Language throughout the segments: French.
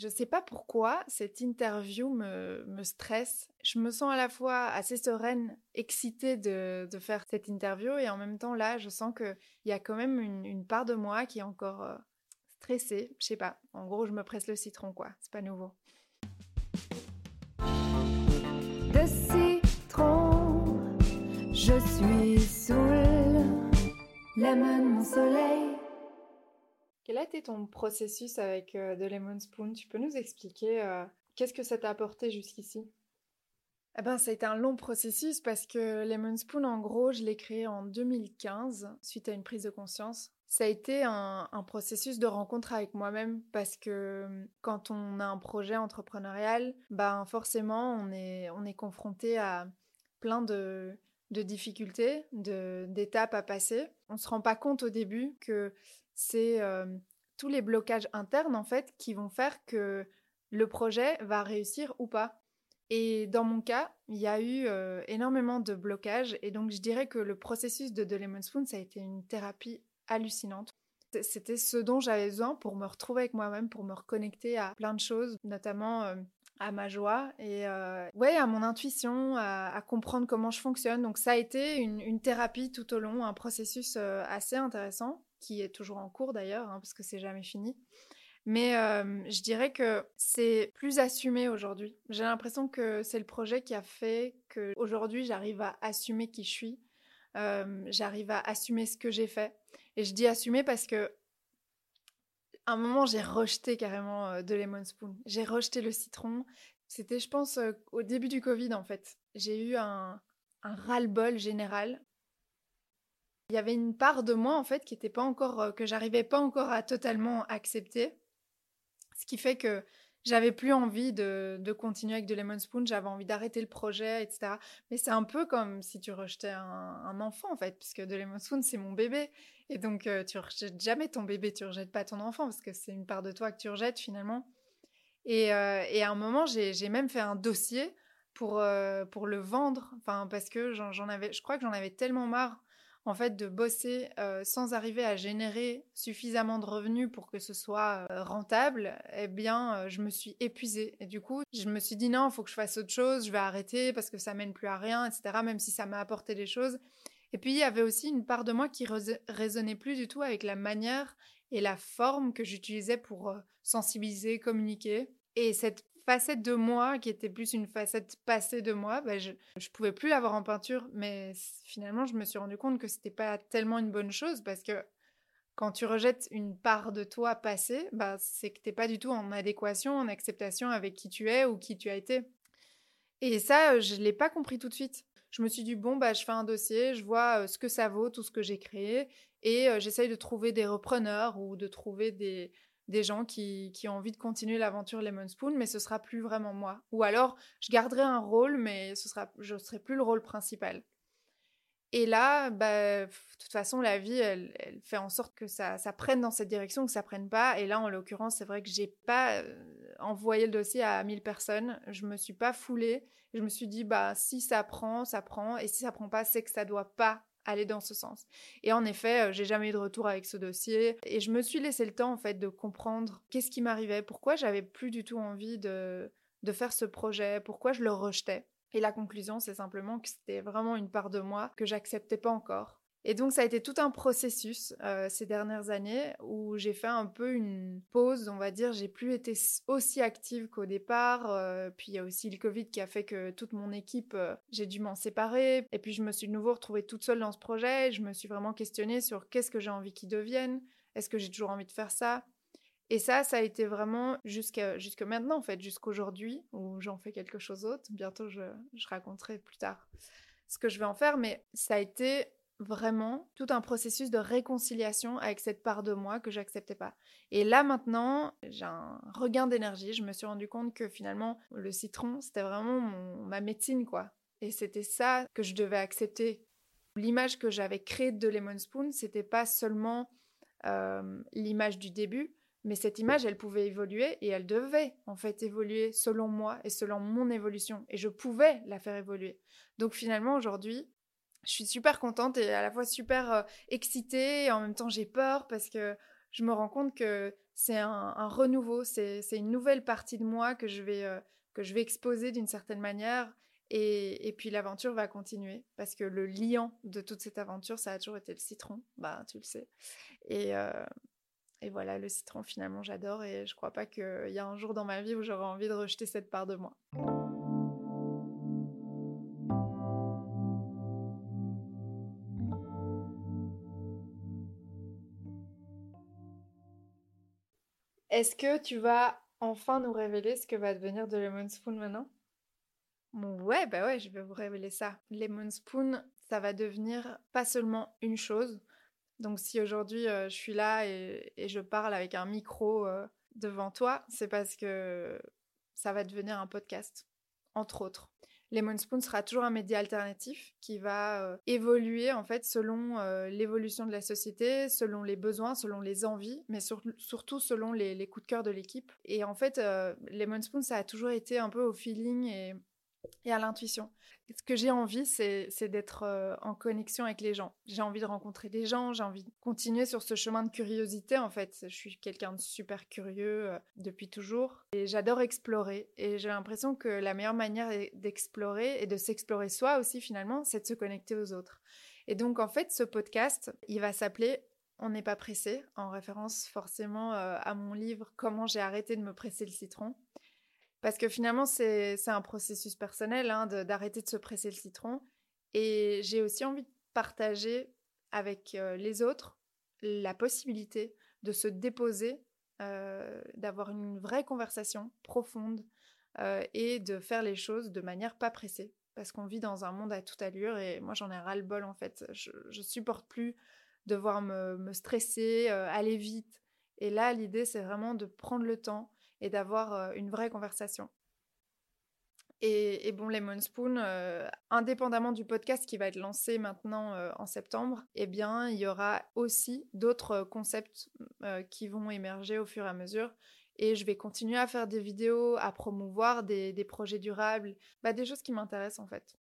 Je sais pas pourquoi cette interview me, me, stresse. Je me sens à la fois assez sereine, excitée de, de, faire cette interview et en même temps là, je sens qu'il y a quand même une, part de moi qui est encore euh, stressée. Je sais pas. En gros, je me presse le citron quoi. C'est pas nouveau. De citron, je suis saoul, lemon mon soleil. Quel a été ton processus avec euh, The Lemon Spoon? Tu peux nous expliquer euh, qu'est-ce que ça t'a apporté jusqu'ici? Eh ben, ça a été un long processus parce que Lemon Spoon, en gros, je l'ai créé en 2015 suite à une prise de conscience. Ça a été un, processus de rencontre avec moi-même parce que hum, quand on a un projet entrepreneurial, ben forcément on est, on est confronté à plein de, de difficultés, d'étapes à passer. On ne se rend pas compte au début que c'est euh, tous les blocages internes en fait qui vont faire que le projet va réussir ou pas. Et dans mon cas, il y a eu euh, énormément de blocages et donc je dirais que le processus de The Lemon Spoon, ça a été une thérapie hallucinante. C'était ce dont j'avais besoin pour me retrouver avec moi-même, pour me reconnecter à plein de choses, notamment euh, à ma joie et ouais, à mon intuition, à, comprendre comment je fonctionne. Donc ça a été une, une thérapie tout au long, un processus assez intéressant qui est toujours en cours d'ailleurs, hein, parce que c'est jamais fini. Mais euh, je dirais que c'est plus assumé aujourd'hui. J'ai l'impression que c'est le projet qui a fait que aujourd'hui j'arrive à assumer qui je suis, euh, j'arrive à assumer ce que j'ai fait. Et je dis assumer parce que à un moment j'ai rejeté carrément euh, de lemon spoon. J'ai rejeté le citron. C'était, je pense, au début du Covid en fait. J'ai eu un, un ras-le-bol général il y avait une part de moi en fait qui était pas encore euh, que j'arrivais pas encore à totalement accepter, ce qui fait que j'avais plus envie de, de, continuer avec de Lemon Spoon, j'avais envie d'arrêter le projet, etc. Mais c'est un peu comme si tu rejetais un, enfant en fait, puisque de Lemon Spoon c'est mon bébé, et donc euh, tu rejettes jamais ton bébé, tu rejettes pas ton enfant parce que c'est une part de toi que tu rejettes finalement. Et, euh, et à un moment j'ai même fait un dossier pour pour le vendre, parce que j'en avais, je crois que j'en avais tellement marre en fait de bosser euh, sans arriver à générer suffisamment de revenus pour que ce soit euh, rentable, eh bien euh, je me suis épuisée et du coup je me suis dit non, il faut que je fasse autre chose, je vais arrêter parce que ça mène plus à rien, etc. Même si ça m'a apporté des choses. Et puis il y avait aussi une part de moi qui résonnait plus du tout avec la manière et la forme que j'utilisais pour sensibiliser, communiquer. Et cette facette de moi qui était plus une facette passée de moi, bah, je, je pouvais plus l'avoir en peinture, mais finalement je me suis rendu compte que c'était pas tellement une bonne chose parce que quand tu rejettes une part de toi passée, bah, c'est que t'es pas du tout en adéquation, en acceptation avec qui tu es ou qui tu as été. Et ça, je l'ai pas compris tout de suite. Je me suis dit, bon, bah, je fais un dossier, je vois ce que ça vaut, tout ce que j'ai créé, et j'essaye de trouver des repreneurs ou de trouver des, des gens qui, ont envie de continuer l'aventure Lemon Spoon, mais ce sera plus vraiment moi. Ou alors, je garderai un rôle, mais ce sera, je ne serai plus le rôle principal. Et là, bah, de toute façon, la vie, elle, fait en sorte que ça, ça, prenne dans cette direction, que ça prenne pas. Et là, en l'occurrence, c'est vrai que j'ai pas euh, envoyé le dossier à 1000 personnes. Je me suis pas foulée. Je me suis dit, bah, si ça prend, ça prend. Et si ça prend pas, c'est que ça doit pas aller dans ce sens. Et en effet, euh, j'ai jamais eu de retour avec ce dossier et je me suis laissé le temps en fait de comprendre qu'est-ce qui m'arrivait, pourquoi j'avais plus du tout envie de de faire ce projet, pourquoi je le rejetais. Et la conclusion, c'est simplement que c'était vraiment une part de moi que j'acceptais pas encore et donc ça a été tout un processus euh, ces dernières années où j'ai fait un peu une pause, on va dire. J'ai plus été aussi active qu'au départ. Euh, puis il y a aussi le Covid qui a fait que toute mon équipe, euh, j'ai dû m'en séparer. Et puis je me suis de nouveau retrouvée toute seule dans ce projet. Je me suis vraiment questionnée sur qu'est-ce que j'ai envie qu'il devienne. Est-ce que j'ai toujours envie de faire ça? Et ça, ça a été vraiment jusqu'à maintenant en fait, jusqu'aujourd'hui où j'en fais quelque chose d'autre. Bientôt, je, je raconterai plus tard ce que je vais en faire. Mais ça a été vraiment tout un processus de réconciliation avec cette part de moi que j'acceptais pas. Et là maintenant, j'ai un regain d'énergie. Je me suis rendu compte que finalement, le citron, c'était vraiment ma médecine, quoi. Et c'était ça que je devais accepter. L'image que j'avais créée de Lemon Spoon, c'était pas seulement euh, l'image du début, mais cette image, elle pouvait évoluer et elle devait en fait évoluer selon moi et selon mon évolution. Et je pouvais la faire évoluer. Donc finalement, aujourd'hui, je suis super contente et à la fois super excitée et en même temps j'ai peur parce que je me rends compte que c'est un, renouveau, c'est une nouvelle partie de moi que je vais, que je vais exposer d'une certaine manière. Et, puis l'aventure va continuer parce que le liant de toute cette aventure, ça a toujours été le citron, bah tu le sais. Et, et voilà, le citron finalement j'adore et je crois pas qu'il y a un jour dans ma vie où j'aurai envie de rejeter cette part de moi. Est-ce que tu vas enfin nous révéler ce que va devenir de Lemon Spoon maintenant? Ouais, bah ouais, je vais vous révéler ça. Lemon Spoon, ça va devenir pas seulement une chose. Donc si aujourd'hui euh, je suis là et, je parle avec un micro euh, devant toi, c'est parce que ça va devenir un podcast, entre autres. Lemon Spoon sera toujours un média alternatif qui va euh, évoluer en fait selon euh, l'évolution de la société, selon les besoins, selon les envies, mais surtout selon les, coups de cœur de l'équipe. Et en fait, euh, Lemon Spoon, ça a toujours été un peu au feeling et et à l'intuition. Ce que j'ai envie, c'est d'être euh, en connexion avec les gens. J'ai envie de rencontrer des gens, j'ai envie de continuer sur ce chemin de curiosité. En fait, je suis quelqu'un de super curieux euh, depuis toujours et j'adore explorer. Et j'ai l'impression que la meilleure manière d'explorer et de s'explorer soi aussi finalement, c'est de se connecter aux autres. Et donc en fait, ce podcast, il va s'appeler On n'est pas pressé, en référence forcément euh, à mon livre Comment j'ai arrêté de me presser le citron. Parce que finalement, c'est un processus personnel hein, d'arrêter de, se presser le citron. Et j'ai aussi envie de partager avec euh, les autres la possibilité de se déposer, euh, d'avoir une vraie conversation profonde euh, et de faire les choses de manière pas pressée. Parce qu'on vit dans un monde à toute allure et moi j'en ai ras le bol en fait. Je, je supporte plus devoir me, me stresser, aller vite. Et là, l'idée c'est vraiment de prendre le temps et d'avoir euh, une vraie conversation. Et, bon, Lemon Spoon, euh, indépendamment du podcast qui va être lancé maintenant euh, en septembre, eh bien, il y aura aussi d'autres concepts qui vont émerger au fur et à mesure. Et je vais continuer à faire des vidéos, à promouvoir des, des projets durables, bah, des choses qui m'intéressent en fait.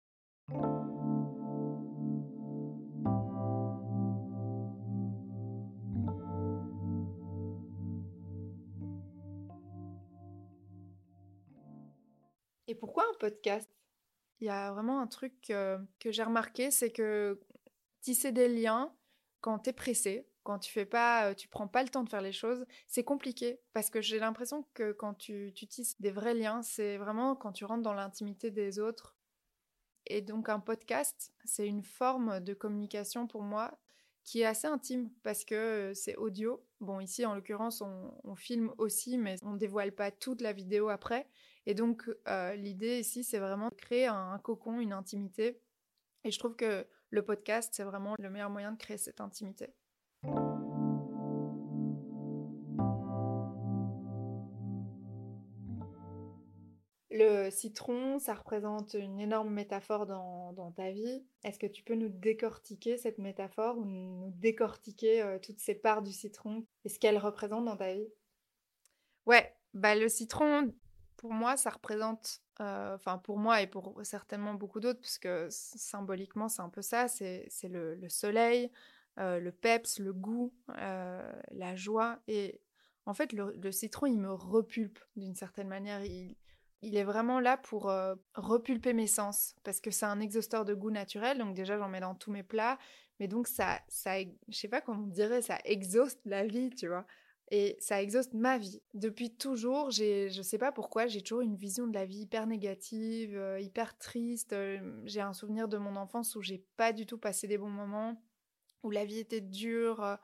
Il y a vraiment un truc que j'ai remarqué, c'est que tisser des liens quand tu es pressé, quand tu fais pas, tu prends pas le temps de faire les choses, c'est compliqué parce que j'ai l'impression que quand tu, tisses des vrais liens, c'est vraiment quand tu rentres dans l'intimité des autres. Et donc un podcast, c'est une forme de communication pour moi qui est assez intime parce que c'est audio. Bon, ici en l'occurrence, on, on, filme aussi, mais on dévoile pas toute la vidéo après. Et donc, euh, l'idée ici, c'est vraiment de créer un, cocon, une intimité. Et je trouve que le podcast, c'est vraiment le meilleur moyen de créer cette intimité. Le citron, ça représente une énorme métaphore dans, ta vie. Est-ce que tu peux nous décortiquer cette métaphore ou nous décortiquer euh, toutes ces parts du citron et ce qu'elle représente dans ta vie? Ouais, bah le citron, pour moi, ça représente, euh, enfin pour moi et pour certainement beaucoup d'autres, puisque symboliquement c'est un peu ça, c'est le, soleil, euh, le peps, le goût, euh, la joie. Et en fait, le, citron, il me repulpe d'une certaine manière. Il, il, est vraiment là pour repulper mes sens, parce que c'est un exhausteur de goût naturel, donc déjà j'en mets dans tous mes plats, mais donc ça, ça je sais pas comment on dirait, ça exhauste la vie, tu vois. Et ça exhauste ma vie. Depuis toujours, j'ai, je sais pas pourquoi, j'ai toujours une vision de la vie hyper négative, euh, hyper triste. Euh, j'ai un souvenir de mon enfance où j'ai pas du tout passé des bons moments, où la vie était dure. Euh,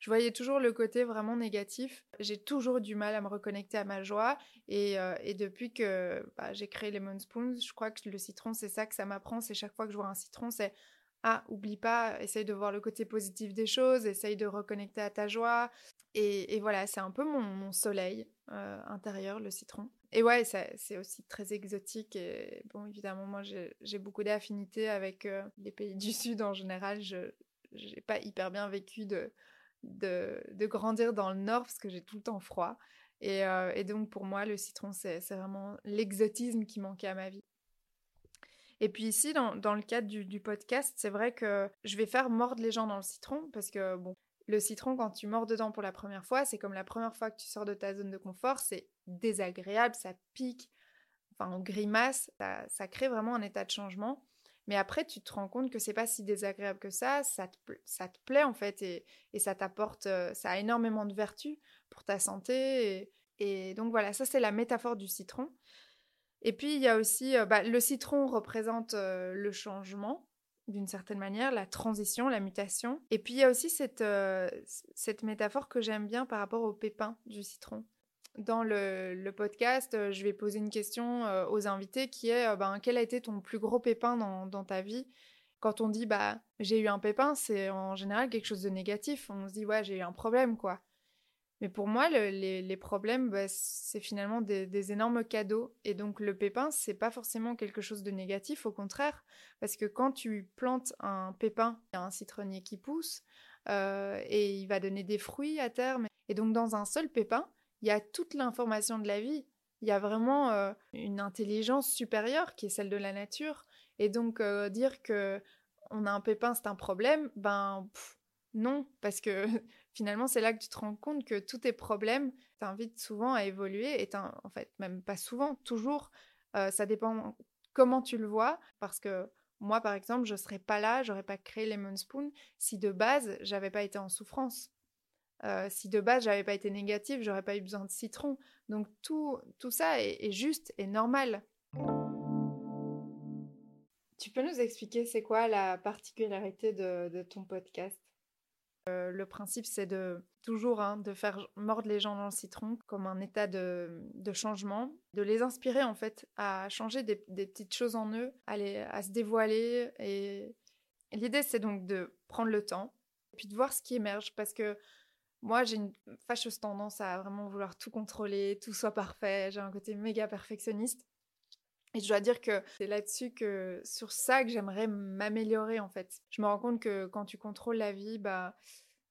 je voyais toujours le côté vraiment négatif. J'ai toujours du mal à me reconnecter à ma joie. Et, depuis que bah, j'ai créé Lemon Spoons, je crois que le citron, c'est ça que ça m'apprend. C'est chaque fois que je vois un citron, c'est ah, oublie pas, essaye de voir le côté positif des choses, essaye de reconnecter à ta joie. Et, voilà, c'est un peu mon, soleil euh, intérieur, le citron. Et ouais, c'est aussi très exotique. Et bon, évidemment, moi, j'ai beaucoup d'affinités avec euh, les pays du Sud en général. Je n'ai pas hyper bien vécu de, grandir dans le Nord parce que j'ai tout le temps froid. Et, euh, et donc, pour moi, le citron, c'est vraiment l'exotisme qui manquait à ma vie. Et puis ici, dans, le cadre du, podcast, c'est vrai que je vais faire mordre les gens dans le citron parce que, bon, Le citron, quand tu mords dedans pour la première fois, c'est comme la première fois que tu sors de ta zone de confort, c'est désagréable, ça pique, enfin on grimace, ça, crée vraiment un état de changement. Mais après, tu te rends compte que c'est pas si désagréable que ça, ça te, ça te plaît en fait, et, ça t'apporte, euh, ça a énormément de vertus pour ta santé. Et, donc voilà, ça c'est la métaphore du citron. Et puis il y a aussi, euh, bah, le citron représente euh, le changement d'une certaine manière, la transition, la mutation. Et puis il y a aussi cette, cette métaphore que j'aime bien par rapport au pépin du citron dans le, podcast, euh, je vais poser une question euh, aux invités qui est euh, ben, quel a été ton plus gros pépin dans, ta vie? Quand on dit bah j'ai eu un pépin, c'est en général quelque chose de négatif. On se dit ouais j'ai eu un problème quoi. Mais pour moi, les, problèmes, bah, c'est finalement des, énormes cadeaux. Et donc le pépin, c'est pas forcément quelque chose de négatif, au contraire, parce que quand tu plantes un pépin, il y a un citronnier qui pousse et il va donner des fruits à terme. Et donc dans un seul pépin, il y a toute l'information de la vie. Il y a vraiment euh, une intelligence supérieure qui est celle de la nature. Et donc euh, dire que on a un pépin, c'est un problème, ben non, parce que finalement c'est là que tu te rends compte que tous tes problèmes t'invitent souvent à évoluer. Et en fait, même pas souvent, toujours. Euh, ça dépend comment tu le vois, parce que moi, par exemple, je serais pas là, j'aurais pas créé Lemon Spoon si de base j'avais pas été en souffrance. Euh, si de base j'avais pas été négative, j'aurais pas eu besoin de citron. Donc tout ça est, juste et normal. Tu peux nous expliquer c'est quoi la particularité de, ton podcast? Euh, Le principe c'est de toujours hein, de faire mordre les gens dans le citron comme un état de, changement, de les inspirer en fait à changer des, petites choses en eux, à, se dévoiler. Et, et l'idée c'est donc de prendre le temps et puis de voir ce qui émerge parce que moi, j'ai une fâcheuse tendance à vraiment vouloir tout contrôler, tout soit parfait. J'ai un côté méga perfectionniste. Et je dois dire que c'est là-dessus que, sur ça, que j'aimerais m'améliorer, en fait. Je me rends compte que quand tu contrôles la vie, bah,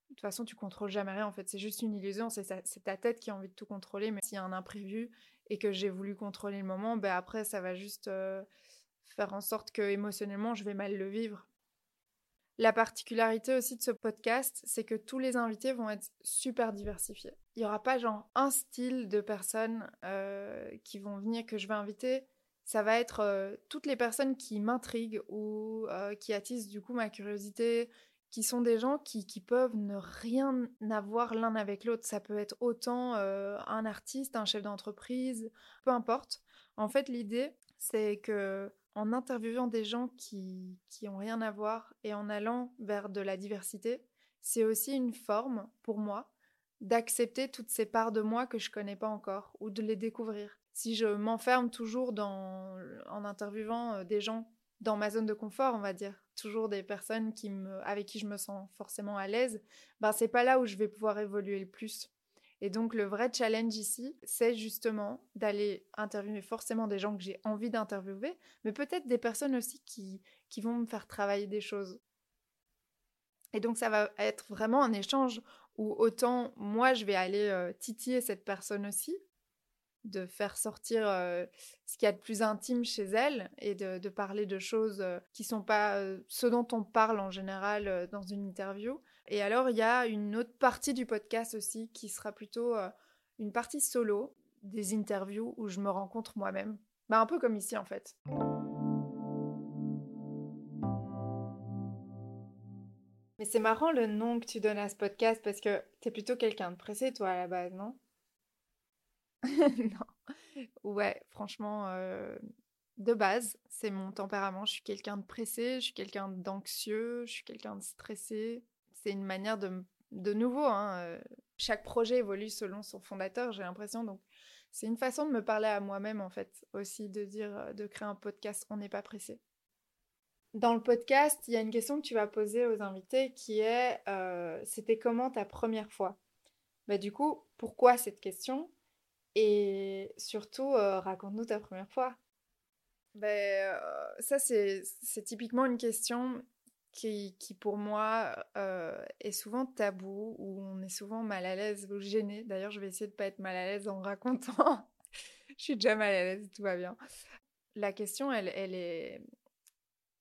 de toute façon, tu contrôles jamais rien, en fait. C'est juste une illusion. C'est ta tête qui a envie de tout contrôler. Mais s'il y a un imprévu et que j'ai voulu contrôler le moment, bah, après, ça va juste euh, faire en sorte que émotionnellement, je vais mal le vivre. La particularité aussi de ce podcast, c'est que tous les invités vont être super diversifiés. Il n'y aura pas genre un style de personnes euh, qui vont venir que je vais inviter. Ça va être euh, toutes les personnes qui m'intriguent ou euh, qui attisent du coup ma curiosité, qui sont des gens qui, qui peuvent ne rien avoir l'un avec l'autre. Ça peut être autant un artiste, un chef d'entreprise, peu importe. En fait, l'idée, c'est que en interviewant des gens qui, qui ont rien à voir et en allant vers de la diversité, c'est aussi une forme, pour moi, d'accepter toutes ces parts de moi que je connais pas encore ou de les découvrir. Si je m'enferme toujours en interviewant euh, des gens dans ma zone de confort, on va dire, toujours des personnes avec qui je me sens forcément à l'aise, ben c'est pas là où je vais pouvoir évoluer le plus. Et donc le vrai challenge ici, c'est justement d'aller interviewer forcément des gens que j'ai envie d'interviewer, mais peut-être des personnes aussi qui, qui vont me faire travailler des choses. Et donc ça va être vraiment un échange où autant moi je vais aller euh, titiller cette personne aussi, de faire sortir euh, ce qu'il y a de plus intime chez elle et de, parler de choses euh, qui sont pas ce dont on parle en général dans une interview, et alors, il y a une autre partie du podcast aussi qui sera plutôt euh, une partie solo, des interviews où je me rencontre moi-même. Bah, un peu comme ici en fait. Mais c'est marrant le nom que tu donnes à ce podcast parce que t'es plutôt quelqu'un de pressé toi à la base, non? Non. Ouais, franchement, euh, de base, c'est mon tempérament. Je suis quelqu'un de pressé, je suis quelqu'un d'anxieux, je suis quelqu'un de stressé c'est une manière de, de nouveau, hein, euh, chaque projet évolue selon son fondateur, j'ai l'impression. Donc, c'est une façon de me parler à moi-même, en fait, aussi, de dire, euh, de créer un podcast, on n'est pas pressé. Dans le podcast, il y a une question que tu vas poser aux invités qui est c'était comment ta première fois? Bah, Du coup, pourquoi cette question? Et surtout, raconte-nous ta première fois. Ben, ça, c'est typiquement une question qui, pour moi euh, est souvent tabou, où on est souvent mal à l'aise ou gêné. D'ailleurs, je vais essayer de pas être mal à l'aise en racontant. je suis déjà mal à l'aise, tout va bien. La question, elle, elle, est,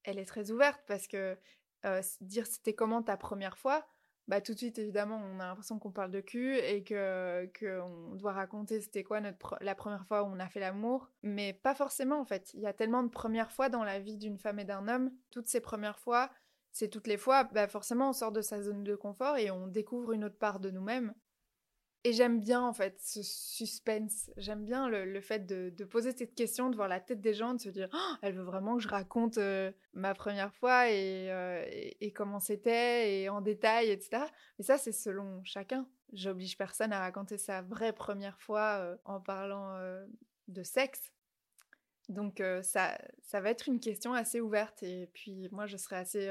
elle est très ouverte parce que euh, dire c'était comment ta première fois, bah tout de suite évidemment on a l'impression qu'on parle de cul et que qu'on doit raconter c'était quoi notre la première fois où on a fait l'amour. Mais pas forcément en fait. Il y a tellement de premières fois dans la vie d'une femme et d'un homme. Toutes ces premières fois c'est toutes les fois bah forcément on sort de sa zone de confort et on découvre une autre part de nous-mêmes et j'aime bien en fait ce suspense. J'aime bien le, fait de, poser cette question, de voir la tête des gens, de se dire «Oh, elle veut vraiment que je raconte euh, ma première fois euh, et, comment c'était et en détail, etc. Mais ça, c'est selon chacun. J'oblige personne à raconter sa vraie première fois euh, en parlant de sexe. Donc ça, ça va être une question assez ouverte et puis moi je serai assez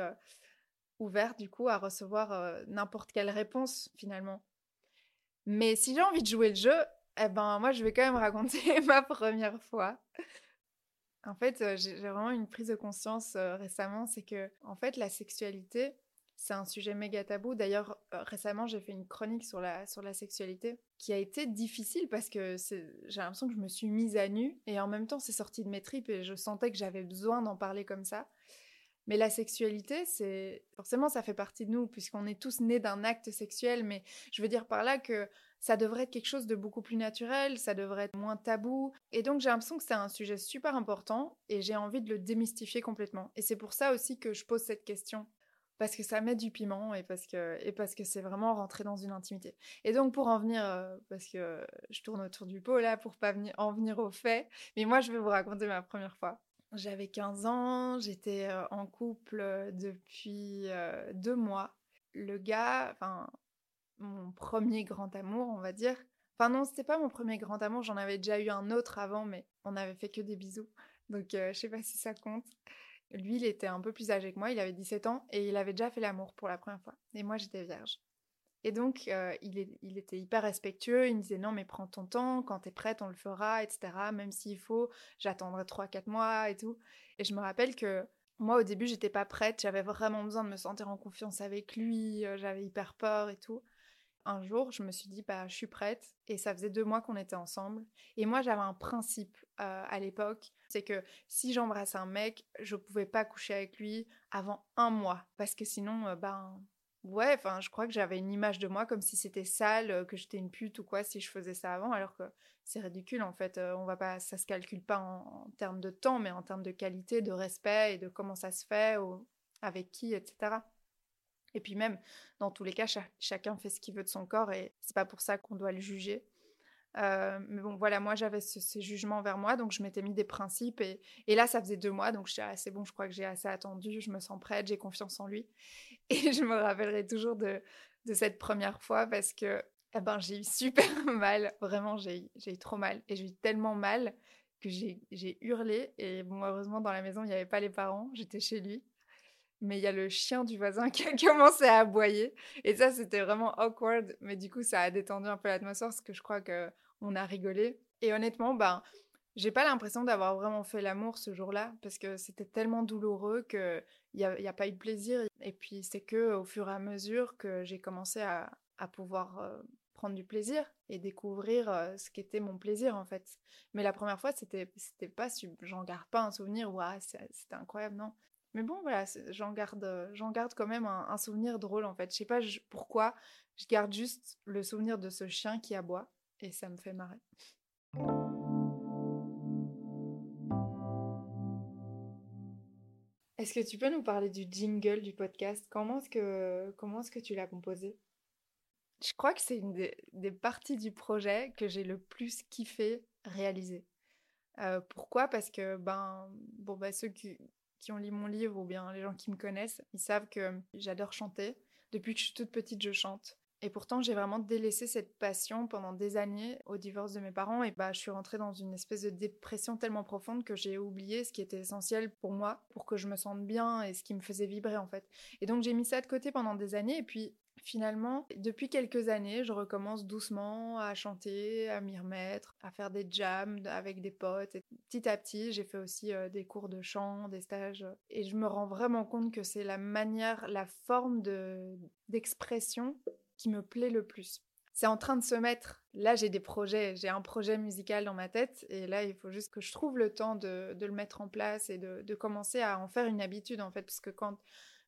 ouverte du coup à recevoir n'importe quelle réponse finalement mais si j'ai envie de jouer le jeu, eh ben moi je vais quand même raconter ma première fois. En fait, euh, j'ai vraiment une prise de conscience euh, récemment, c'est que en fait la sexualité, c'est un sujet méga tabou. D'ailleurs, euh, récemment, j'ai fait une chronique sur la, sur la sexualité qui a été difficile parce que j'ai l'impression que je me suis mise à nu et en même temps, c'est sorti de mes tripes et je sentais que j'avais besoin d'en parler comme ça. Mais la sexualité, c'est forcément ça fait partie de nous puisqu'on est tous nés d'un acte sexuel. Mais je veux dire par là que ça devrait être quelque chose de beaucoup plus naturel, ça devrait être moins tabou. Et donc j'ai l'impression que c'est un sujet super important et j'ai envie de le démystifier complètement. Et c'est pour ça aussi que je pose cette question parce que ça met du piment et parce que c'est vraiment rentrer dans une intimité. Et donc pour en venir, euh, parce que je tourne autour du pot là pour pas en venir au fait, mais moi je vais vous raconter ma première fois. J'avais 15 ans, j'étais en couple depuis deux mois. Le gars, enfin, mon premier grand amour, on va dire. Enfin non, c'était pas mon premier grand amour, j'en avais déjà eu un autre avant, mais on n'avait fait que des bisous. Donc je sais pas si ça compte. Lui, il était un peu plus âgé que moi, il avait 17 ans et il avait déjà fait l'amour pour la première fois. Et moi, j'étais vierge. Et donc, euh, il, était hyper respectueux. Il me disait non, mais prends ton temps. Quand t'es prête, on le fera, etc. Même s'il faut, j'attendrai 3-4 mois et tout. Et je me rappelle que moi, au début, j'étais pas prête. J'avais vraiment besoin de me sentir en confiance avec lui. Euh, j'avais hyper peur et tout. Un jour, je me suis dit, bah, je suis prête. Et ça faisait deux mois qu'on était ensemble. Et moi, j'avais un principe euh, à l'époque. C'est que si j'embrasse un mec, je pouvais pas coucher avec lui avant un mois. Parce que sinon, ben, Ouais, je crois que j'avais une image de moi comme si c'était sale, que j'étais une pute ou quoi si je faisais ça avant, alors que c'est ridicule en fait. On va pas, ça se calcule pas en, termes de temps, mais en termes de qualité, de respect et de comment ça se fait, avec qui, etc. Et puis même, dans tous les cas, chacun fait ce qu'il veut de son corps et c'est pas pour ça qu'on doit le juger. Euh, mais bon, voilà, moi j'avais ces jugements vers moi, donc je m'étais mis des principes. Et, et, là, ça faisait deux mois, donc je suis assez bon, je crois que j'ai assez attendu, je me sens prête, j'ai confiance en lui. Et je me rappellerai toujours de, de cette première fois parce que eh ben, j'ai eu super mal, vraiment, j'ai eu trop mal. Et j'ai eu tellement mal que j'ai hurlé. Et bon, heureusement, dans la maison, il n'y avait pas les parents, j'étais chez lui. Mais il y a le chien du voisin qui a commencé à aboyer. Et ça, c'était vraiment awkward. Mais du coup, ça a détendu un peu l'atmosphère parce que je crois qu'on a rigolé. Et honnêtement, ben, j'ai pas l'impression d'avoir vraiment fait l'amour ce jour-là parce que c'était tellement douloureux qu'il n'y a, y a pas eu de plaisir. Et puis c'est que au fur et à mesure que j'ai commencé à, pouvoir euh, prendre du plaisir et découvrir euh, ce qu'était mon plaisir en fait. Mais la première fois, c'était c'était pas j'en garde pas un souvenir ouais, c'était incroyable non. Mais bon voilà, j'en garde j'en garde quand même un, souvenir drôle en fait. Je sais pas pourquoi, je garde juste le souvenir de ce chien qui aboie et ça me fait marrer. Est-ce que tu peux nous parler du jingle du podcast? Comment est-ce que, comment est que tu l'as composé? Je crois que c'est une des, parties du projet que j'ai le plus kiffé réaliser. Euh, pourquoi? Parce que ben, bon, ben, ceux qui, qui ont lu mon livre ou bien les gens qui me connaissent, ils savent que j'adore chanter. Depuis que je suis toute petite, je chante. Et pourtant, j'ai vraiment délaissé cette passion pendant des années au divorce de mes parents. Et bah, je suis rentrée dans une espèce de dépression tellement profonde que j'ai oublié ce qui était essentiel pour moi, pour que je me sente bien et ce qui me faisait vibrer en fait. Et donc, j'ai mis ça de côté pendant des années. Et puis, finalement, depuis quelques années, je recommence doucement à chanter, à m'y remettre, à faire des jams avec des potes. Et petit à petit, j'ai fait aussi des cours de chant, des stages. Et je me rends vraiment compte que c'est la manière, la forme de d'expression qui me plaît le plus. C'est en train de se mettre. Là, j'ai des projets, j'ai un projet musical dans ma tête, et là, il faut juste que je trouve le temps de, le mettre en place et de, commencer à en faire une habitude, en fait, parce que quand,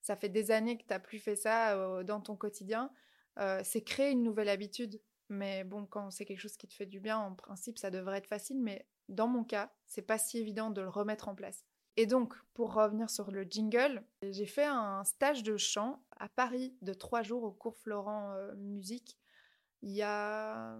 ça fait des années que tu n'as plus fait ça dans ton quotidien, c'est créer une nouvelle habitude. Mais bon, quand c'est quelque chose qui te fait du bien, en principe, ça devrait être facile. Mais dans mon cas, c'est pas si évident de le remettre en place. Et donc, pour revenir sur le jingle, j'ai fait un stage de chant à Paris de trois jours au cours Florent Musique. Il y a,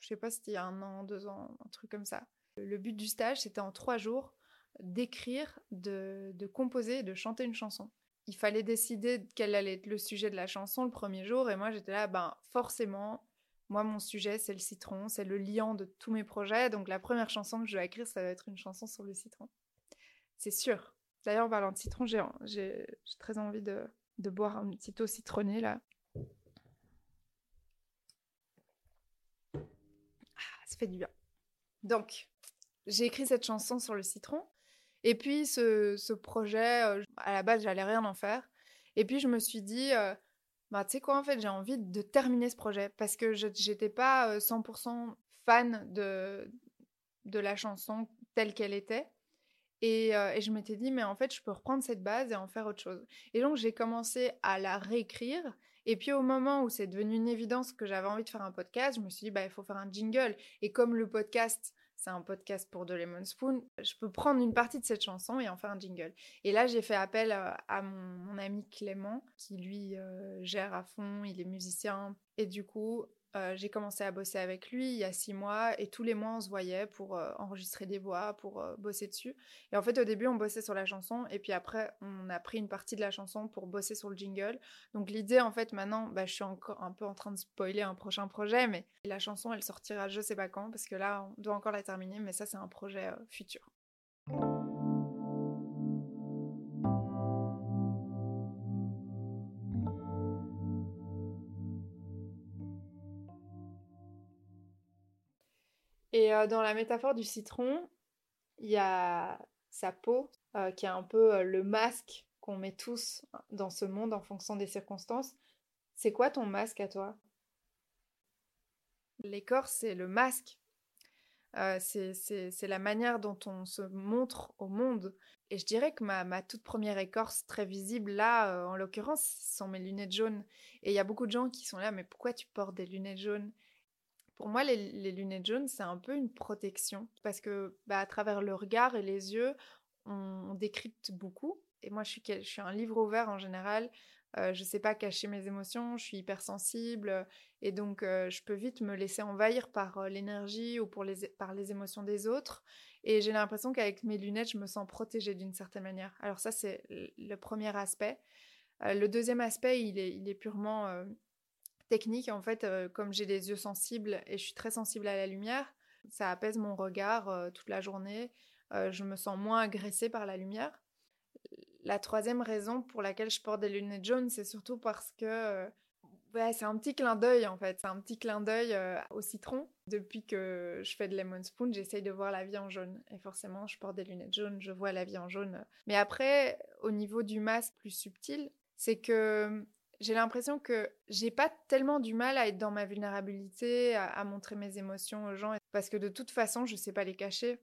je sais pas si c'était il y a un an, deux ans, un truc comme ça. Le but du stage, c'était en trois jours d'écrire, de, de composer, de chanter une chanson. Il fallait décider quel allait être le sujet de la chanson le premier jour, et moi j'étais là, ben forcément, moi mon sujet c'est le citron, c'est le liant de tous mes projets, donc la première chanson que je vais écrire, ça va être une chanson sur le citron. C'est sûr. D'ailleurs, en parlant de citron, j'ai très envie de, de boire un petit eau citronnée là. Ah, ça fait du bien. Donc, j'ai écrit cette chanson sur le citron. Et puis, ce, projet, à la base, j'allais rien en faire. Et puis, je me suis dit, bah, tu sais quoi, en fait, j'ai envie de terminer ce projet parce que je n'étais pas 100% euh, fan de, de la chanson telle qu'elle était. Et, et je m'étais dit, mais en fait, je peux reprendre cette base et en faire autre chose. Et donc, j'ai commencé à la réécrire. Et puis, au moment où c'est devenu une évidence que j'avais envie de faire un podcast, je me suis dit, bah, il faut faire un jingle. Et comme le podcast, c'est un podcast pour The Lemon Spoon, je peux prendre une partie de cette chanson et en faire un jingle. Et là, j'ai fait appel euh, à mon, ami Clément, qui lui euh, gère à fond, il est musicien. Et du coup, euh, j'ai commencé à bosser avec lui il y a six mois et tous les mois on se voyait pour euh, enregistrer des voix, pour euh, bosser dessus. Et en fait au début on bossait sur la chanson et puis après on a pris une partie de la chanson pour bosser sur le jingle. Donc l'idée en fait maintenant, bah, je suis encore un peu en train de spoiler un prochain projet, mais la chanson elle sortira je sais pas quand parce que là on doit encore la terminer, mais ça c'est un projet futur. Euh, dans la métaphore du citron, il y a sa peau, euh, qui est un peu euh, le masque qu'on met tous dans ce monde en fonction des circonstances. C'est quoi ton masque à toi? L'écorce, c'est le masque. c'est la manière dont on se montre au monde. Et je dirais que ma, ma toute première écorce très visible, là, en l'occurrence, sont mes lunettes jaunes. Et il y a beaucoup de gens qui sont là, mais pourquoi tu portes des lunettes jaunes? Pour moi, les, lunettes jaunes, c'est un peu une protection parce que bah, à travers le regard et les yeux, on, décrypte beaucoup. Et moi, je suis, un livre ouvert en général. Euh, je ne sais pas cacher mes émotions, je suis hypersensible et donc euh, je peux vite me laisser envahir par euh, l'énergie ou par les émotions des autres. Et j'ai l'impression qu'avec mes lunettes, je me sens protégée d'une certaine manière. Alors ça, c'est le premier aspect. le deuxième aspect, il est purement technique, en fait, euh, comme j'ai des yeux sensibles et je suis très sensible à la lumière, ça apaise mon regard euh, toute la journée. Euh, je me sens moins agressée par la lumière. La troisième raison pour laquelle je porte des lunettes jaunes, c'est surtout parce que c'est un petit clin d'œil en fait. C'est un petit clin d'œil au citron. Depuis que je fais de lemon spoon, j'essaye de voir la vie en jaune. Et forcément, je porte des lunettes jaunes, je vois la vie en jaune. Mais après, au niveau du masque plus subtil, c'est que j'ai l'impression que j'ai pas tellement du mal à être dans ma vulnérabilité, à, montrer mes émotions aux gens, parce que de toute façon, je sais pas les cacher.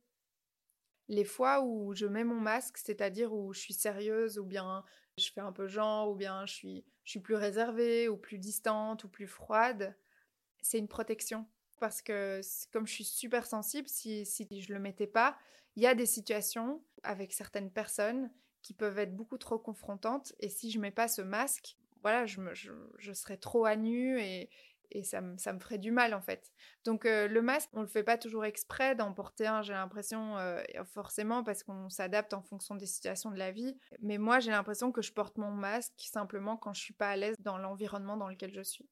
Les fois où je mets mon masque, c'est-à-dire où je suis sérieuse, ou bien je fais un peu genre, ou bien je suis, je suis plus réservée, ou plus distante, ou plus froide, c'est une protection. Parce que comme je suis super sensible, si, si je le mettais pas, il y a des situations avec certaines personnes qui peuvent être beaucoup trop confrontantes, et si je mets pas ce masque, voilà, je, je, serais trop à nu et, ça, me, ferait du mal en fait. Donc euh, le masque, on le fait pas toujours exprès d'en porter un, j'ai l'impression, euh, forcément parce qu'on s'adapte en fonction des situations de la vie. Mais moi, j'ai l'impression que je porte mon masque simplement quand je suis pas à l'aise dans l'environnement dans lequel je suis.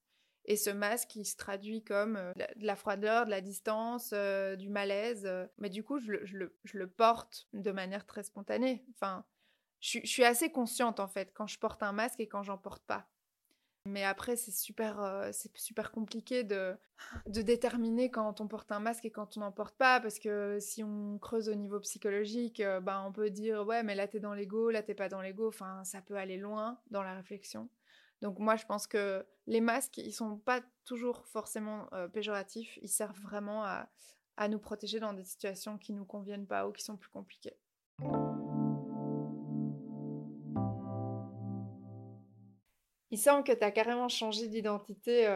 Et ce masque, il se traduit comme euh, de la froideur, de la distance, du malaise. mais du coup, je le, je le, porte de manière très spontanée. Enfin, je, suis assez consciente en fait quand je porte un masque et quand j'en porte pas. Mais après, c'est super, euh, super compliqué de, déterminer quand on porte un masque et quand on n'en porte pas, parce que si on creuse au niveau psychologique, euh, ben, on peut dire ouais, mais là t'es dans l'ego, là t'es pas dans l'ego. Enfin, ça peut aller loin dans la réflexion. Donc moi, je pense que les masques, ils sont pas toujours forcément euh, péjoratifs. Ils servent vraiment à, à nous protéger dans des situations qui nous conviennent pas ou qui sont plus compliquées. Il semble que tu as carrément changé d'identité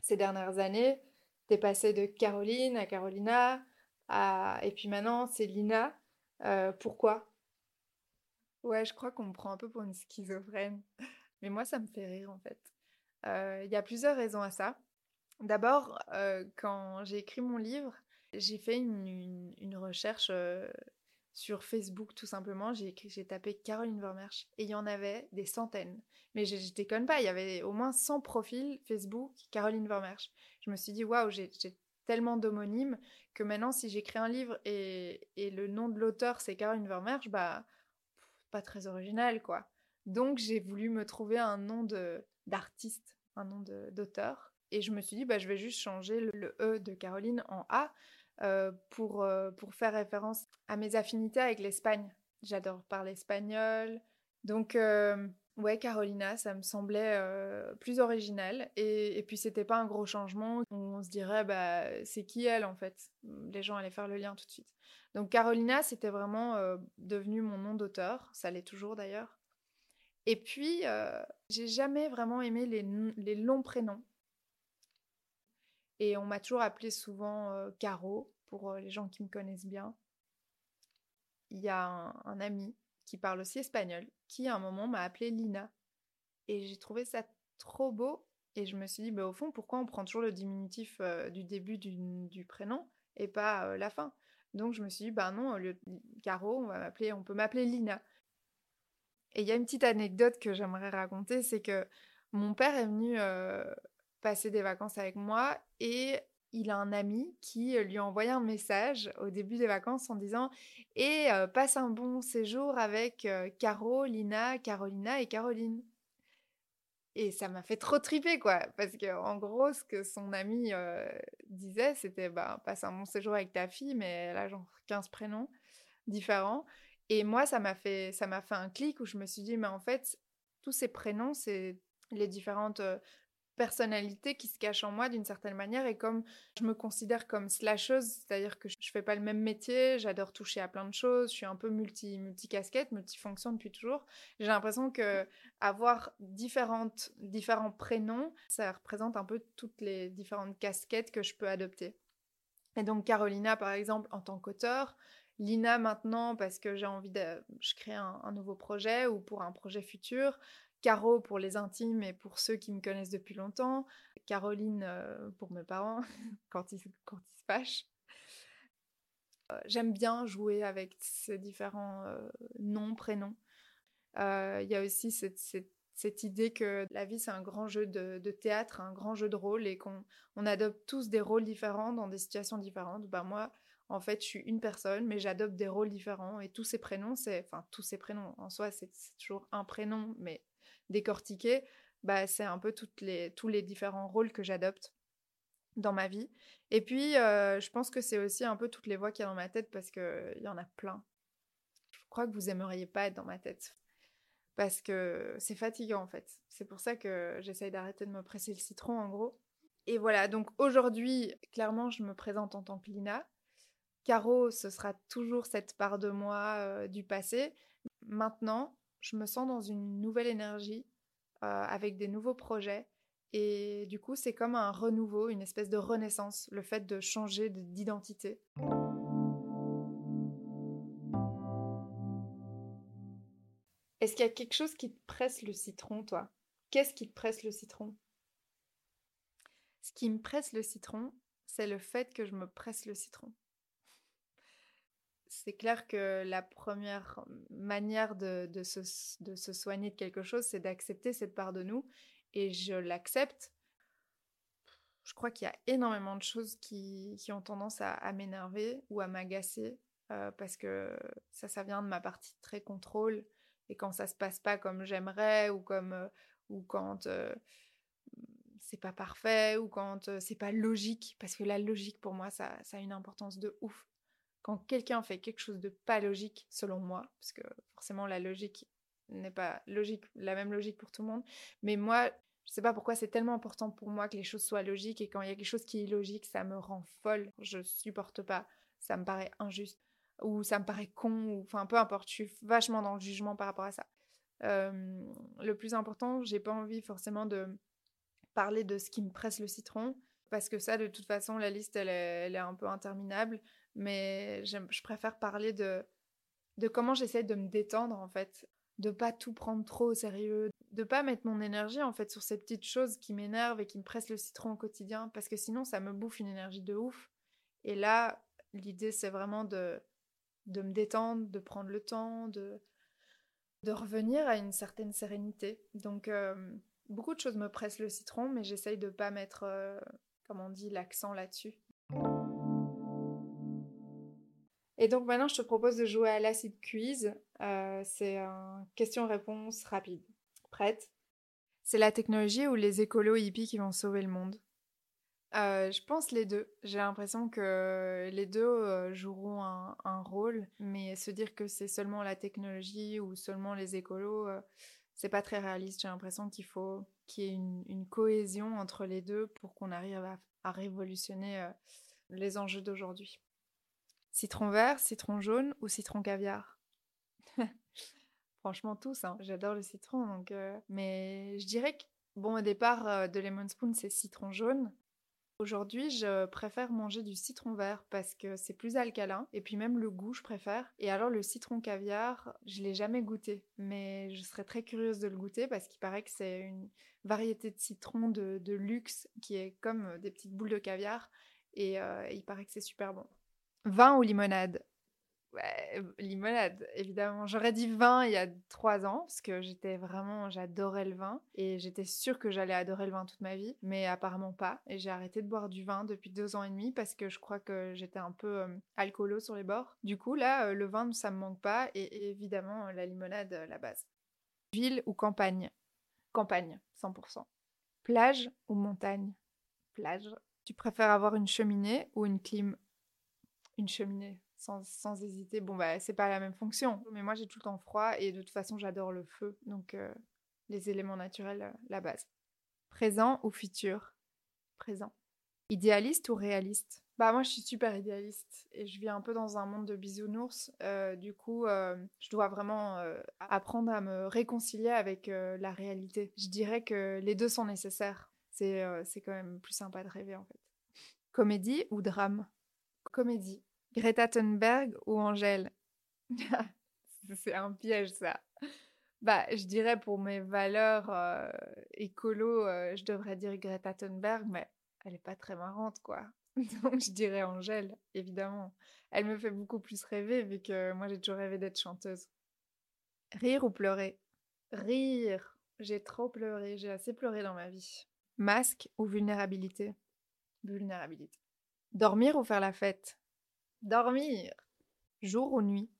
ces dernières années. Tu es passée de Caroline à Carolina, et puis maintenant c'est Lina. pourquoi? Ouais, je crois qu'on me prend un peu pour une schizophrène. Mais moi, ça me fait rire en fait. Il y a plusieurs raisons à ça. D'abord, quand j'ai écrit mon livre, j'ai fait une, recherche sur Facebook tout simplement. J'ai tapé Caroline Vermersch et il y en avait des centaines. Mais je, ne déconne pas, il y avait au moins 100 profils Facebook Caroline Vermersch. Je me suis dit, waouh, j'ai tellement d'homonymes que maintenant, si j'écris un livre et, le nom de l'auteur c'est Caroline Vermersch, bah, pas très original quoi. Donc j'ai voulu me trouver un nom d'artiste, un nom d'auteur. Et je me suis dit, bah, je vais juste changer le, E de Caroline en A euh, pour, euh, pour faire référence à mes affinités avec l'Espagne. J'adore parler espagnol. Donc, euh, ouais, Carolina, ça me semblait plus original. Et, et puis, c'était pas un gros changement. On se dirait, bah, c'est qui elle en fait? Les gens allaient faire le lien tout de suite. Donc, Carolina, c'était vraiment devenu mon nom d'auteur. Ça l'est toujours d'ailleurs. Et puis, j'ai jamais vraiment aimé les, les longs prénoms. Et on m'a toujours appelé souvent Caro, pour les gens qui me connaissent bien. Il y a un, ami qui parle aussi espagnol, qui à un moment m'a appelé Lina. Et j'ai trouvé ça trop beau. Et je me suis dit, bah, au fond, pourquoi on prend toujours le diminutif du début du, prénom et pas la fin? Donc je me suis dit, bah non, au lieu de Caro, on, va m'appeler, on peut m'appeler Lina. Et il y a une petite anecdote que j'aimerais raconter, c'est que mon père est venu passer des vacances avec moi et il a un ami qui lui a un message au début des vacances en disant Et passe un bon séjour avec Caro, Lina, Carolina et Caroline. Et ça m'a fait trop triper, quoi. Parce que, en gros, ce que son ami disait, c'était bah, passe un bon séjour avec ta fille, mais elle a genre 15 prénoms différents. Et moi, ça m'a fait, ça m'a fait un clic où je me suis dit, mais en fait, tous ces prénoms, c'est les différentes personnalité qui se cache en moi d'une certaine manière et comme je me considère comme slasheuse, c'est-à-dire que je fais pas le même métier, j'adore toucher à plein de choses, je suis un peu multi multi casquette, multifonction depuis toujours. J'ai l'impression que avoir différentes différents prénoms, ça représente un peu toutes les différentes casquettes que je peux adopter. Et donc Carolina par exemple en tant qu'auteur, Lina maintenant parce que j'ai envie de je crée un, nouveau projet ou pour un projet futur, Caro pour les intimes et pour ceux qui me connaissent depuis longtemps, Caroline euh, pour mes parents quand, ils, quand ils se fâchent. Euh, j'aime bien jouer avec ces différents euh, noms, prénoms. Il y a aussi cette, idée que la vie c'est un grand jeu de, théâtre, un grand jeu de rôle et qu'on adopte tous des rôles différents dans des situations différentes. Ben moi, en fait, je suis une personne, mais j'adopte des rôles différents et tous ces prénoms, enfin tous ces prénoms en soi, c'est toujours un prénom, mais décortiquer, bah, c'est un peu les, tous les différents rôles que j'adopte dans ma vie. Et puis, euh, je pense que c'est aussi un peu toutes les voix qu'il y a dans ma tête parce qu'il y en a plein. Je crois que vous aimeriez pas être dans ma tête parce que c'est fatigant en fait. C'est pour ça que j'essaye d'arrêter de me presser le citron en gros. Et voilà, donc aujourd'hui, clairement, je me présente en tant que Lina. Caro, ce sera toujours cette part de moi euh, du passé. Maintenant, je me sens dans une nouvelle énergie, euh, avec des nouveaux projets. Et du coup, c'est comme un renouveau, une espèce de renaissance, le fait de changer d'identité. Est-ce qu'il y a quelque chose qui te presse le citron, toi? Qu'est-ce qui te presse le citron? Ce qui me presse le citron, c'est le fait que je me presse le citron c'est clair que la première manière de, se, soigner de quelque chose, c'est d'accepter cette part de nous. Et je l'accepte. Je crois qu'il y a énormément de choses qui, ont tendance à, m'énerver ou à m'agacer euh, parce que ça, ça vient de ma partie très contrôle. Et quand ça se passe pas comme j'aimerais ou comme euh, ou quand euh, c'est pas parfait ou quand c'est pas logique, parce que la logique pour moi, ça a une importance de ouf quand quelqu'un fait quelque chose de pas logique, selon moi, parce que forcément la logique n'est pas logique, la même logique pour tout le monde, mais moi, je sais pas pourquoi c'est tellement important pour moi que les choses soient logiques et quand il y a quelque chose qui est illogique, ça me rend folle, je supporte pas, ça me paraît injuste ou ça me paraît con ou enfin peu importe, je suis vachement dans le jugement par rapport à ça. le plus important, j'ai pas envie forcément de parler de ce qui me presse le citron, parce que ça, de toute façon, la liste, elle est, un peu interminable. Mais je préfère parler de, de comment j'essaie de me détendre, en fait. De pas tout prendre trop au sérieux. De pas mettre mon énergie, en fait, sur ces petites choses qui m'énervent et qui me pressent le citron au quotidien. Parce que sinon, ça me bouffe une énergie de ouf. Et là, l'idée, c'est vraiment de, de me détendre, de prendre le temps, de, de revenir à une certaine sérénité. Donc, euh, beaucoup de choses me pressent le citron, mais j'essaye de pas mettre, euh, comme on dit, l'accent là-dessus. Et donc maintenant, je te propose de jouer à l'acid quiz. Euh, c'est un question-réponse rapide. Prête? C'est la technologie ou les écolos hippies qui vont sauver le monde? Euh, je pense les deux. J'ai l'impression que les deux euh, joueront un, rôle, mais se dire que c'est seulement la technologie ou seulement les écolos, c'est pas très réaliste. J'ai l'impression qu'il faut qu'il y ait une, cohésion entre les deux pour qu'on arrive à révolutionner les enjeux d'aujourd'hui. Citron vert, citron jaune ou citron caviar? Franchement, tous. Hein. J'adore le citron. Donc, euh, Mais je dirais que, bon, au départ euh, de Lemon Spoon, c'est citron jaune. Aujourd'hui, je préfère manger du citron vert parce que c'est plus alcalin et puis même le goût, je préfère. Et alors le citron caviar, je l'ai jamais goûté, mais je serais très curieuse de le goûter parce qu'il paraît que c'est une variété de citron de, luxe qui est comme euh, des petites boules de caviar et il paraît que c'est super bon. Vin ou limonade? Ouais, limonade, évidemment. J'aurais dit vin il y a trois ans, parce que j'étais vraiment, j'adorais le vin, et j'étais sûre que j'allais adorer le vin toute ma vie, mais apparemment pas. Et j'ai arrêté de boire du vin depuis deux ans et demi, parce que je crois que j'étais un peu euh, alcoolo sur les bords. Du coup, là, euh, le vin, ça me manque pas, et, évidemment, la limonade, euh, la base. Ville ou campagne? Campagne, 100%. Plage ou montagne? Plage. Tu préfères avoir une cheminée ou une clim une cheminée, sans, sans, hésiter. Bon, bah, c'est pas la même fonction, mais moi j'ai tout le temps froid et de toute façon j'adore le feu, donc euh, les éléments naturels, euh, la base. Présent ou futur? Présent. Idéaliste ou réaliste? Bah, moi je suis super idéaliste et je vis un peu dans un monde de bisounours. Euh, du coup, je dois vraiment apprendre à me réconcilier avec la réalité. Je dirais que les deux sont nécessaires. C'est quand même plus sympa de rêver en fait. Comédie ou drame? Comédie. Greta Thunberg ou Angèle? C'est un piège, ça. Bah, je dirais pour mes valeurs euh, écolo, euh, je devrais dire Greta Thunberg, mais elle est pas très marrante, quoi. Donc je dirais Angèle, évidemment. Elle me fait beaucoup plus rêver, vu que moi j'ai toujours rêvé d'être chanteuse. Rire ou pleurer? Rire. J'ai trop pleuré, j'ai assez pleuré dans ma vie. Masque ou vulnérabilité? Vulnérabilité. Dormir ou faire la fête? Dormir. Jour ou nuit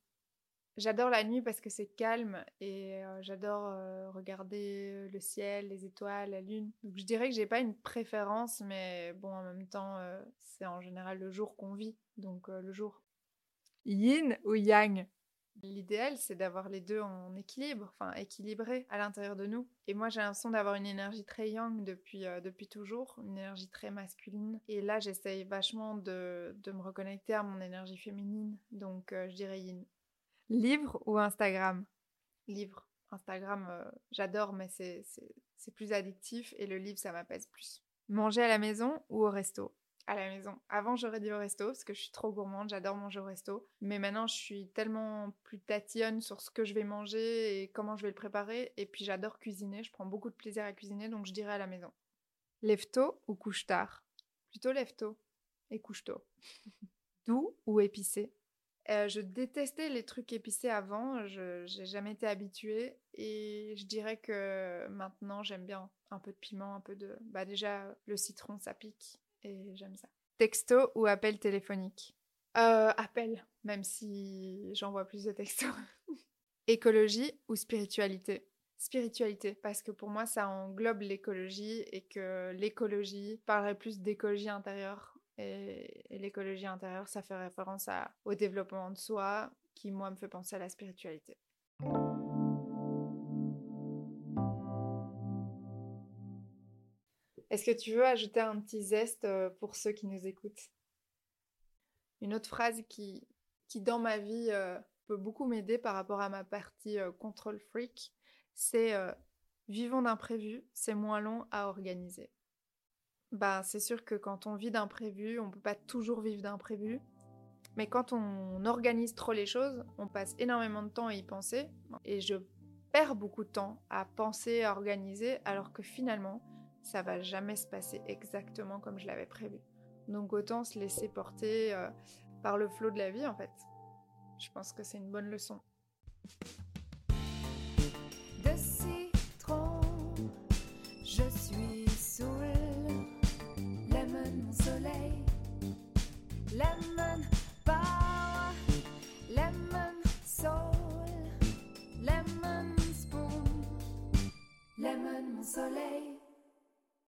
J'adore la nuit parce que c'est calme et euh, j'adore euh, regarder le ciel, les étoiles, la lune. Je dirais que j'ai pas une préférence, mais bon, en même temps, euh, c'est en général le jour qu'on vit, donc le jour. Yin ou yang? L'idéal, c'est d'avoir les deux en équilibre, enfin équilibré à l'intérieur de nous. Et moi, j'ai l'impression d'avoir une énergie très yang depuis, euh, depuis toujours, une énergie très masculine. Et là, j'essaye vachement de, de, me reconnecter à mon énergie féminine. Donc, euh, je dirais yin. Livre ou Instagram? Livre. Instagram, euh, j'adore, mais c'est plus addictif. Et le livre, ça m'apaise plus. Manger à la maison ou au resto? À la maison. Avant, j'aurais dit au resto parce que je suis trop gourmande, j'adore manger au resto. Mais maintenant, je suis tellement plus tatillonne sur ce que je vais manger et comment je vais le préparer. Et puis, j'adore cuisiner, je prends beaucoup de plaisir à cuisiner, donc je dirais à la maison. Lève tôt ou couche tard? Plutôt lève tôt et couche tôt. Doux ou épicé? Euh, je détestais les trucs épicés avant, je n'ai jamais été habituée et je dirais que maintenant j'aime bien un peu de piment, un peu de... Bah déjà le citron ça pique et j'aime ça. Texto ou appel téléphonique? Euh, Appel, même si j'envoie plus de textos. Écologie ou spiritualité? Spiritualité, parce que pour moi ça englobe l'écologie et que l'écologie parlerait plus d'écologie intérieure. Et, l'écologie intérieure, ça fait référence au développement de soi, qui moi me fait penser à la spiritualité. Est-ce que tu veux ajouter un petit zeste euh, pour ceux qui nous écoutent? Une autre phrase qui, qui dans ma vie, euh, peut beaucoup m'aider par rapport à ma partie euh, control freak, c'est vivons d'imprévus, c'est moins long à organiser. Bah, c'est sûr que quand on vit d'imprévus, on peut pas toujours vivre d'imprévus. Mais quand on organise trop les choses, on passe énormément de temps à y penser. Et je perds beaucoup de temps à penser, à organiser, alors que finalement, ça va jamais se passer exactement comme je l'avais prévu. Donc autant se laisser porter euh, par le flot de la vie en fait. Je pense que c'est une bonne leçon.